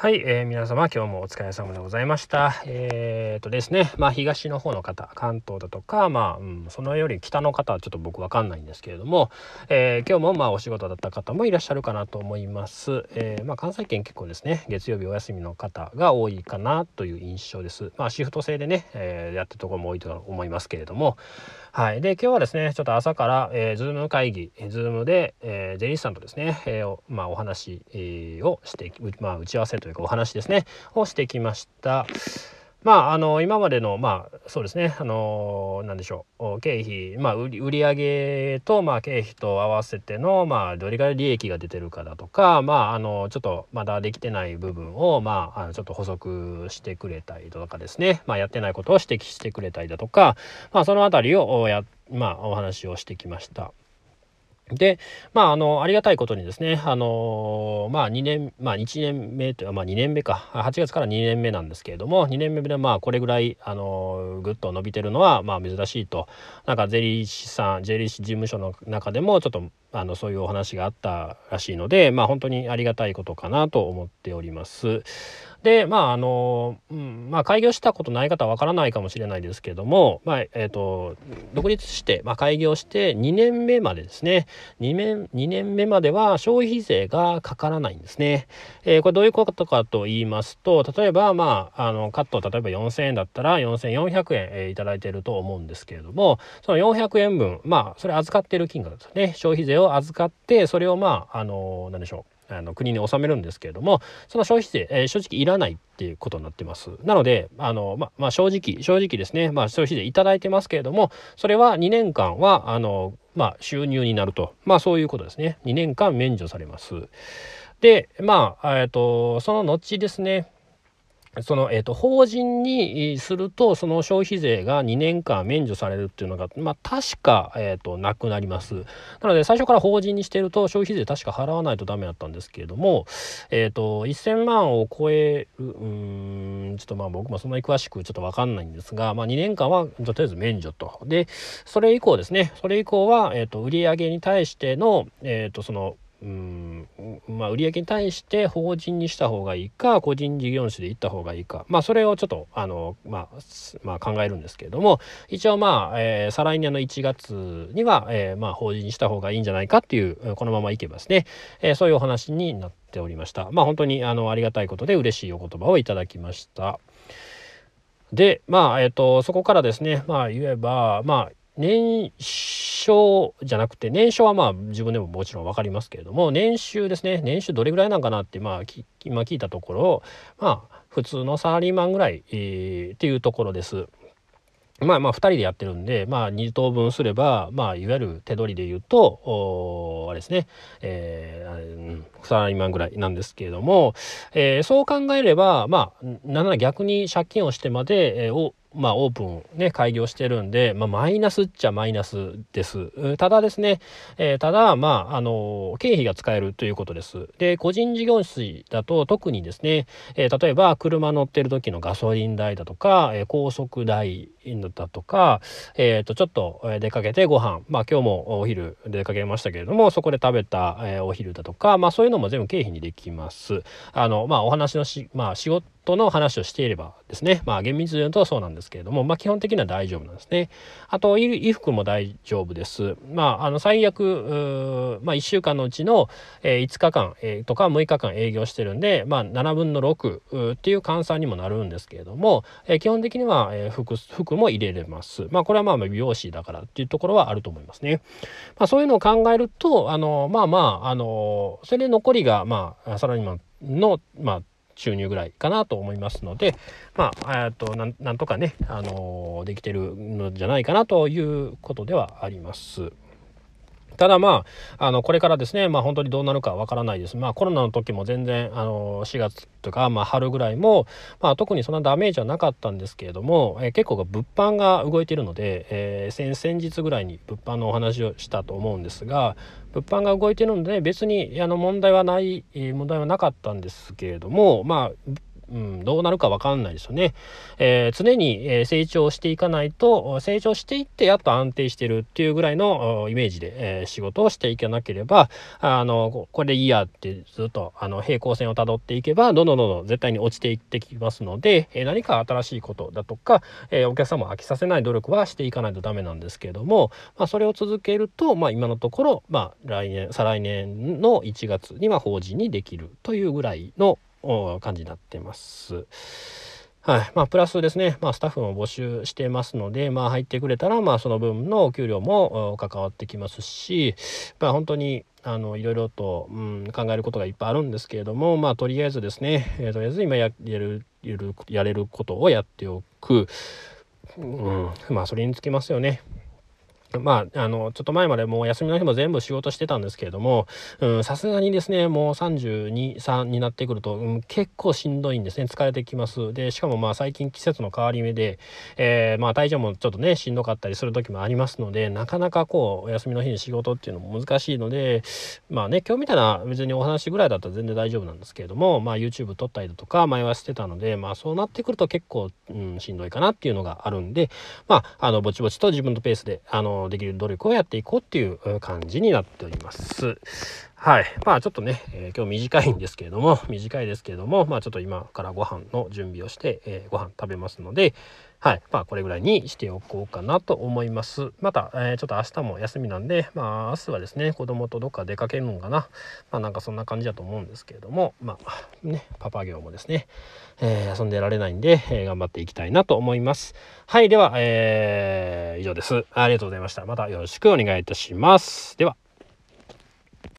はい、えー、皆様今日もお疲れ様でございました。えー、とですね、まあ東の方の方、関東だとか、まあ、うん、そのより北の方はちょっと僕わかんないんですけれども、えー、今日もまあお仕事だった方もいらっしゃるかなと思います。えー、まあ関西圏結構ですね、月曜日お休みの方が多いかなという印象です。まあシフト制でね、えー、やってるところも多いと思いますけれども、はい。で、今日はですね、ちょっと朝から、えー、 Zoom 会議、 Zoom で、えー、税理士さんとですね、えー、まあお話、をして、まあ打ち合わせというかお話ですねをしてきました。まあ、あの今までのまあそうですね。あの何でしょう。経費、まあ、売り売上と、まあ、経費と合わせての、まあ、どれぐらい利益が出てるかだとか、まあ、あのちょっとまだできてない部分を、まあ、あのちょっと補足してくれたりとかですね、まあ、やってないことを指摘してくれたりだとか、まあ、その辺りをや、まあ、お話をしてきました。で、まあ、あの、ありがたいことにですね、あの、まあ、2年、まあ、1年目というか、まあ、2年目か、8月から2年目なんですけれども、2年目で、まあ、これぐらい、あの、ぐっと伸びてるのは、まあ、珍しいと、なんか、税理士さん、税理士事務所の中でも、ちょっと、あの、そういうお話があったらしいので、まあ、本当にありがたいことかなと思っております。でまああの、うんまあ、開業したことない方はわからないかもしれないですけども、まあえーと、独立して、まあ、開業して2年目までですね2年 ,2 年目までは消費税がかからないんですね。えー、これどういうことかと言いますと例えば、まあ、あのカット例えば4000円だったら4400円、えー、いただいていると思うんですけれどもその400円分まあそれ預かっている金額ですね消費税を預かってそれをまああの何でしょう。あの国に納めるんですけれどもその消費税、えー、正直いらないっていうことになってます。なのであの、ままあ、正直正直ですね、まあ、消費税いただいてますけれどもそれは2年間はあの、まあ、収入になると。まあそういうことですね。2年間免除されます。でまあ、えーとその後ですね。その、えーと、法人にするとその消費税が2年間免除されるっていうのが、まあ、確か、えーと、なくなります。なので最初から法人にしてると消費税確か払わないとダメだったんですけれども、えーと、1000万を超えるうんちょっとまあ僕もそんなに詳しくちょっと分かんないんですが、まあ、2年間はとりあえず免除と。でそれ以降ですね。それ以降は、えー、と売上に対しての、えー、とそのうんまあ、売上に対して法人にした方がいいか個人事業主で行った方がいいか、まあ、それをちょっとあの、まあまあ、考えるんですけれども一応まあ、えー、再来年の1月には、えーまあ、法人にした方がいいんじゃないかっていうこのままいけばですね、えー、そういうお話になっておりました。まあ本当にあのありがたいことで嬉しいお言葉をいただきました。でまあえっ、ー、とそこからですねまあ言えばまあ年少じゃなくて年少はまあ自分でももちろん分かりますけれども年収ですね年収どれぐらいなんかなってまあ今聞いたところまあ普通のサラリーマンぐらい、えー、っていうところです。まあまあ2人でやってるんで、まあ2等分すれば、まあいわゆる手取りで言うと、あれですね、えー、サラリーマンぐらいなんですけれども、えー、そう考えれば、まあ、なんなら逆に借金をしてまで、えー、まあ、オープンね、開業してるんで、まあ、マイナスっちゃマイナスです。ただですね、えー、ただ、まあ、あの、経費が使えるということです。で、個人事業主だと特にですね、えー、例えば車乗ってる時のガソリン代だとか、えー、高速代だとか、えっ、と、ちょっと出かけてご飯、まあ、今日もお昼出かけましたけれども、そこで食べた、えお昼だとか、まあ、そういうのも全部経費にできます。あの、まあ、お話のし、まあ、仕事トの話をしていればですね、まあ厳密に言うとそうなんですけれども、まあ基本的には大丈夫なんですね。あと、衣服も大丈夫です。まあ、あの、最悪、まあ1週間のうちの、えー、5日間、えー、とか6日間営業してるんで、まあ7分の6っていう換算にもなるんですけれども、えー、基本的には、えー、服、服も入れれます。まあこれはまあ美容師だからっていうところはあると思いますね。まあそういうのを考えると、あの、まあまあ、あの、それで残りが、まあ、サラリーマンの、まあ、収入ぐらいかなと思いますので、まあ、えっとなんとかね、あのできてるのじゃないかなということではあります。ただまあ、あの、これからですね、まあ本当にどうなるかわからないです。まあコロナの時も全然、あの、4月とか、まあ春ぐらいも、まあ特にそんなダメージはなかったんですけれども、えー、結構物販が動いているので、えー、先々日ぐらいに物販のお話をしたと思うんですが、物販が動いているので別にあの問題はない、問題はなかったんですけれども、まあ、うん、どうなるか分かんないですよね。えー、常に成長していかないと成長していってやっと安定してるっていうぐらいのイメージで、えー、仕事をしていかなければあのこれでいいやってずっとあの平行線をたどっていけばどんどんどんどん絶対に落ちていってきますので、えー、何か新しいことだとか、えお客様を飽きさせない努力はしていかないとダメなんですけれども、まあ、それを続けると、まあ、今のところ、まあ、来年再来年の1月には法人にできるというぐらいの感じになってます。はいまあ、プラスですね、まあ、スタッフも募集してますので、まあ、入ってくれたら、まあ、その分のお給料も関わってきますし、まあ、本当にあのいろいろと、うん、考えることがいっぱいあるんですけれども、まあ、とりあえずですね、えー、とりあえず今やるやれることをやっておく、うん、まあそれにつきますよね。まあ、あの、ちょっと前までもう休みの日も全部仕事してたんですけれども、さすがにですね、もう32、3になってくると、うん、結構しんどいんですね。疲れてきます。で、しかもまあ最近季節の変わり目で、えー、まあ体調もちょっとね、しんどかったりする時もありますので、なかなかこう、お休みの日に仕事っていうのも難しいので、まあね、今日みたいな別にお話ぐらいだったら全然大丈夫なんですけれども、まあ YouTube 撮ったりだとか、前はしてたので、まあそうなってくると結構、うん、しんどいかなっていうのがあるんで、まあ、あの、ぼちぼちと自分のペースで、あの、できる努力をやっていこうっていう感じになっております。はい。まあちょっとね、えー、今日短いんですけれども、短いですけれども、まあちょっと今からご飯の準備をして、えー、ご飯食べますので、はい。まあこれぐらいにしておこうかなと思います。また、えー、ちょっと明日も休みなんで、まあ明日はですね、子供とどっか出かけるのかな。まあなんかそんな感じだと思うんですけれども、まあね、パパ業もですね、え、遊んでられないんで、え、頑張っていきたいなと思います。はい。では、えー、以上です。ありがとうございました。またよろしくお願いいたします。では。